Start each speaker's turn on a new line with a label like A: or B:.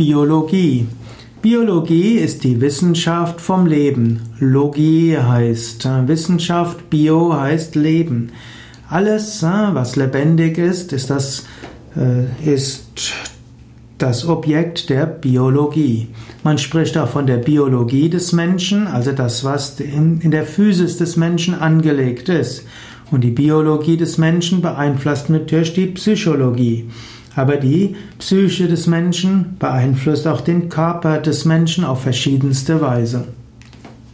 A: Biologie. Biologie ist die Wissenschaft vom Leben. Logie heißt Wissenschaft, Bio heißt Leben. Alles, was lebendig ist, ist das, äh, ist das Objekt der Biologie. Man spricht auch von der Biologie des Menschen, also das, was in der Physis des Menschen angelegt ist. Und die Biologie des Menschen beeinflusst natürlich die Psychologie. Aber die Psyche des Menschen beeinflusst auch den Körper des Menschen auf verschiedenste Weise.